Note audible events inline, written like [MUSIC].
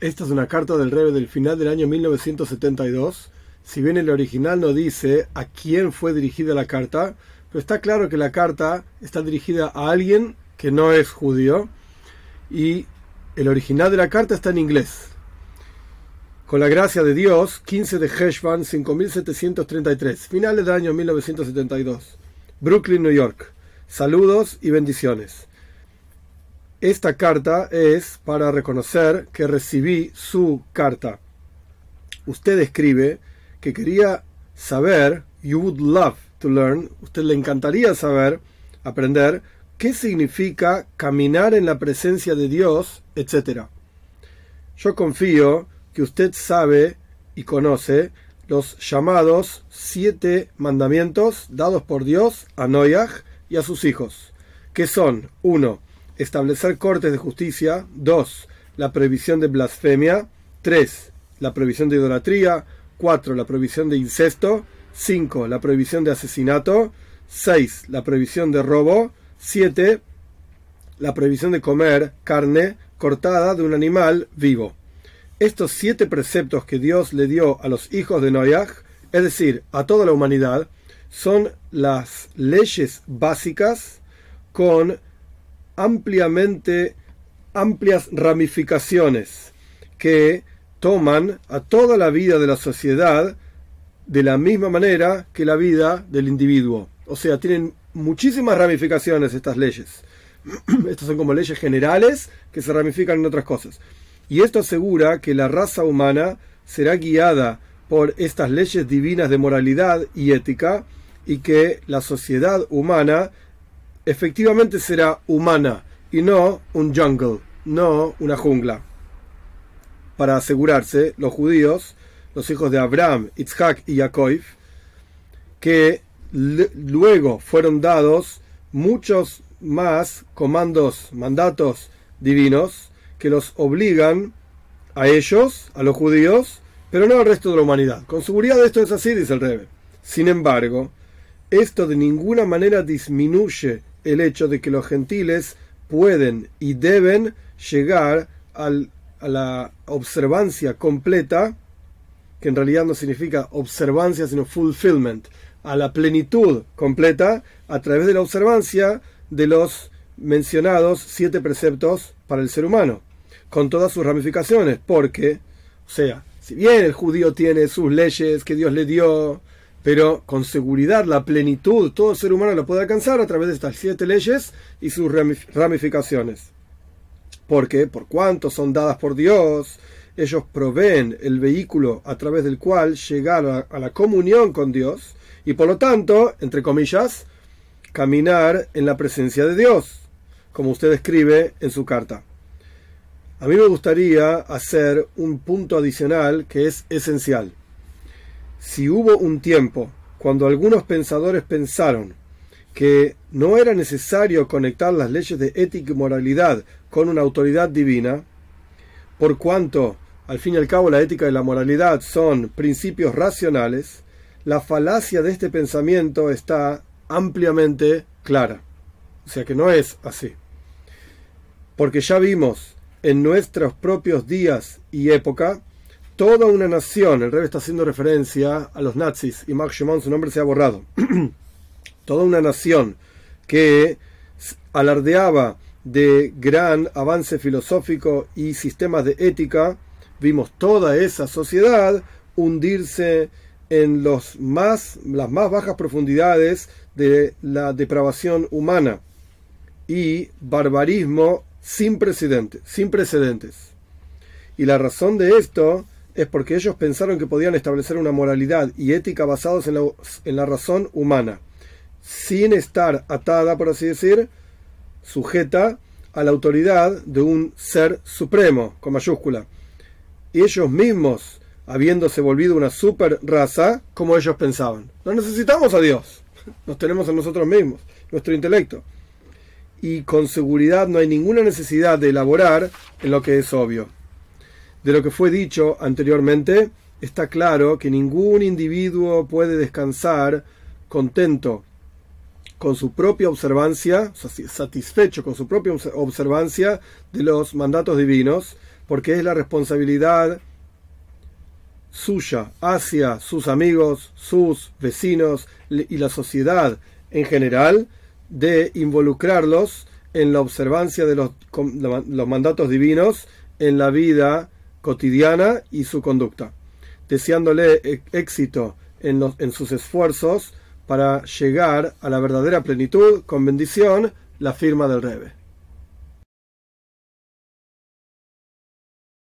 Esta es una carta del Rebe del final del año 1972. Si bien el original no dice a quién fue dirigida la carta, pero está claro que la carta está dirigida a alguien que no es judío y el original de la carta está en inglés. Con la gracia de Dios, 15 de Heshvan 5733, finales del año 1972, Brooklyn, New York. Saludos y bendiciones. Esta carta es para reconocer que recibí su carta. Usted escribe que quería saber, you would love to learn, usted le encantaría saber, aprender, qué significa caminar en la presencia de Dios, etc. Yo confío que usted sabe y conoce los llamados siete mandamientos dados por Dios a Noach y a sus hijos, que son 1 establecer cortes de justicia. 2. La prohibición de blasfemia. 3. La prohibición de idolatría. 4. La prohibición de incesto. 5. La prohibición de asesinato. 6. La prohibición de robo. 7. La prohibición de comer carne cortada de un animal vivo. Estos siete preceptos que Dios le dio a los hijos de Noach, es decir, a toda la humanidad, son las leyes básicas con ampliamente amplias ramificaciones que toman a toda la vida de la sociedad de la misma manera que la vida del individuo. O sea, tienen muchísimas ramificaciones estas leyes. [CLEARS THROAT] Estas son como leyes generales que se ramifican en otras cosas. Y esto asegura que la raza humana será guiada por estas leyes divinas de moralidad y ética y que la sociedad humana efectivamente será humana y no un jungle, no una jungla. Para asegurarse, los judíos, los hijos de Abraham, Isaac y Jacob, que luego fueron dados muchos más comandos, mandatos divinos que los obligan a ellos, a los judíos, pero no al resto de la humanidad. Con seguridad esto es así, dice el Rebe. Sin embargo, esto de ninguna manera disminuye el hecho de que los gentiles pueden y deben llegar a la observancia completa, que en realidad no significa observancia, sino fulfillment, a la plenitud completa a través de la observancia de los mencionados siete preceptos para el ser humano, con todas sus ramificaciones, porque, o sea, si bien el judío tiene sus leyes que Dios le dio, pero con seguridad la plenitud todo ser humano lo puede alcanzar a través de estas siete leyes y sus ramificaciones. Porque, por cuanto son dadas por Dios, ellos proveen el vehículo a través del cual llegar a, la comunión con Dios y por lo tanto, entre comillas, caminar en la presencia de Dios, como usted escribe en su carta. A mí me gustaría hacer un punto adicional que es esencial si hubo un tiempo cuando algunos pensadores pensaron que no era necesario conectar las leyes de ética y moralidad con una autoridad divina, por cuanto, al fin y al cabo, la ética y la moralidad son principios racionales, la falacia de este pensamiento está ampliamente clara. O sea que no es así. Porque ya vimos en nuestros propios días y época toda una nación, el rey está haciendo referencia a los nazis y Mark Shimon, su nombre se ha borrado, [CLEARS THROAT] toda una nación que alardeaba de gran avance filosófico y sistemas de ética, vimos toda esa sociedad hundirse en las más bajas profundidades de la depravación humana y barbarismo sin precedentes, sin precedentes. Y la razón de esto es porque ellos pensaron que podían establecer una moralidad y ética basados en la, razón humana, sin estar atada, por así decir, sujeta a la autoridad de un ser supremo, con mayúscula. Y ellos mismos, habiéndose volvido una super raza, como ellos pensaban. No necesitamos a Dios, nos tenemos a nosotros mismos, nuestro intelecto. Y con seguridad no hay ninguna necesidad de elaborar en lo que es obvio de lo que fue dicho anteriormente, está claro que ningún individuo puede descansar contento con su propia observancia, satisfecho con su propia observancia de los mandatos divinos, porque es la responsabilidad suya hacia sus amigos, sus vecinos y la sociedad en general de involucrarlos en la observancia de los, los mandatos divinos en la vida cotidiana y su conducta, deseándole e-, éxito en, los, en sus esfuerzos para llegar a la verdadera plenitud con bendición, la firma del Rebe.